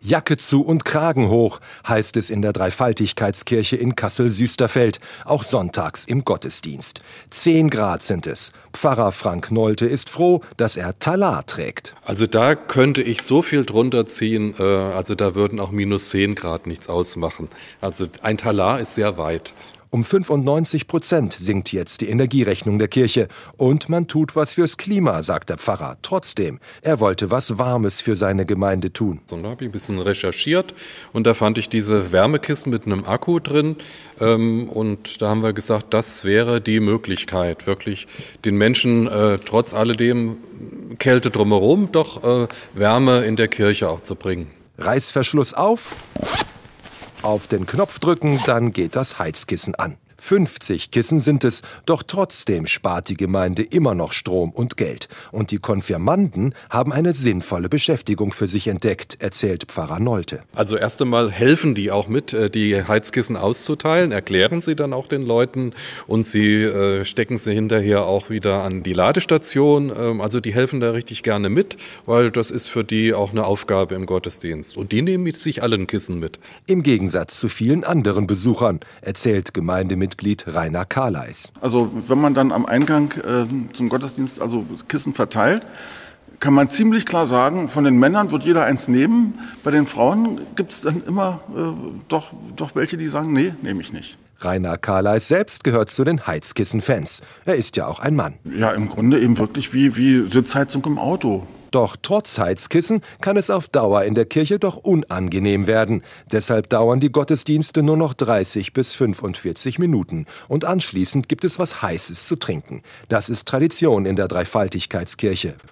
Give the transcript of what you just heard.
Jacke zu und Kragen hoch, heißt es in der Dreifaltigkeitskirche in Kassel-Süsterfeld, auch sonntags im Gottesdienst. Zehn Grad sind es. Pfarrer Frank Nolte ist froh, dass er Talar trägt. Also da könnte ich so viel drunter ziehen, äh, also da würden auch minus zehn Grad nichts ausmachen. Also ein Talar ist sehr weit. Um 95 Prozent sinkt jetzt die Energierechnung der Kirche. Und man tut was fürs Klima, sagt der Pfarrer. Trotzdem, er wollte was Warmes für seine Gemeinde tun. So, da habe ich ein bisschen recherchiert und da fand ich diese Wärmekisten mit einem Akku drin. Ähm, und da haben wir gesagt, das wäre die Möglichkeit, wirklich den Menschen äh, trotz alledem Kälte drumherum doch äh, Wärme in der Kirche auch zu bringen. Reißverschluss auf auf den Knopf drücken, dann geht das Heizkissen an. 50 Kissen sind es, doch trotzdem spart die Gemeinde immer noch Strom und Geld. Und die Konfirmanden haben eine sinnvolle Beschäftigung für sich entdeckt, erzählt Pfarrer Nolte. Also erst einmal helfen die auch mit, äh, die Heizkissen auszuteilen, erklären sie dann auch den Leuten und sie äh, stecken sie hinterher auch wieder an die Ladestation. Ähm, also die helfen da richtig gerne mit, weil das ist für die auch eine Aufgabe im Gottesdienst. Und die nehmen sich allen Kissen mit. Im Gegensatz zu vielen anderen Besuchern, erzählt Gemeindemitglied Mitglied Rainer Karleis. Also wenn man dann am Eingang äh, zum Gottesdienst also Kissen verteilt, kann man ziemlich klar sagen, von den Männern wird jeder eins nehmen. Bei den Frauen gibt es dann immer äh, doch, doch welche, die sagen, nee, nehme ich nicht. Rainer Karleis selbst gehört zu den Heizkissen-Fans. Er ist ja auch ein Mann. Ja, im Grunde eben wirklich wie, wie Sitzheizung im Auto. Doch trotz Heizkissen kann es auf Dauer in der Kirche doch unangenehm werden. Deshalb dauern die Gottesdienste nur noch 30 bis 45 Minuten. Und anschließend gibt es was Heißes zu trinken. Das ist Tradition in der Dreifaltigkeitskirche.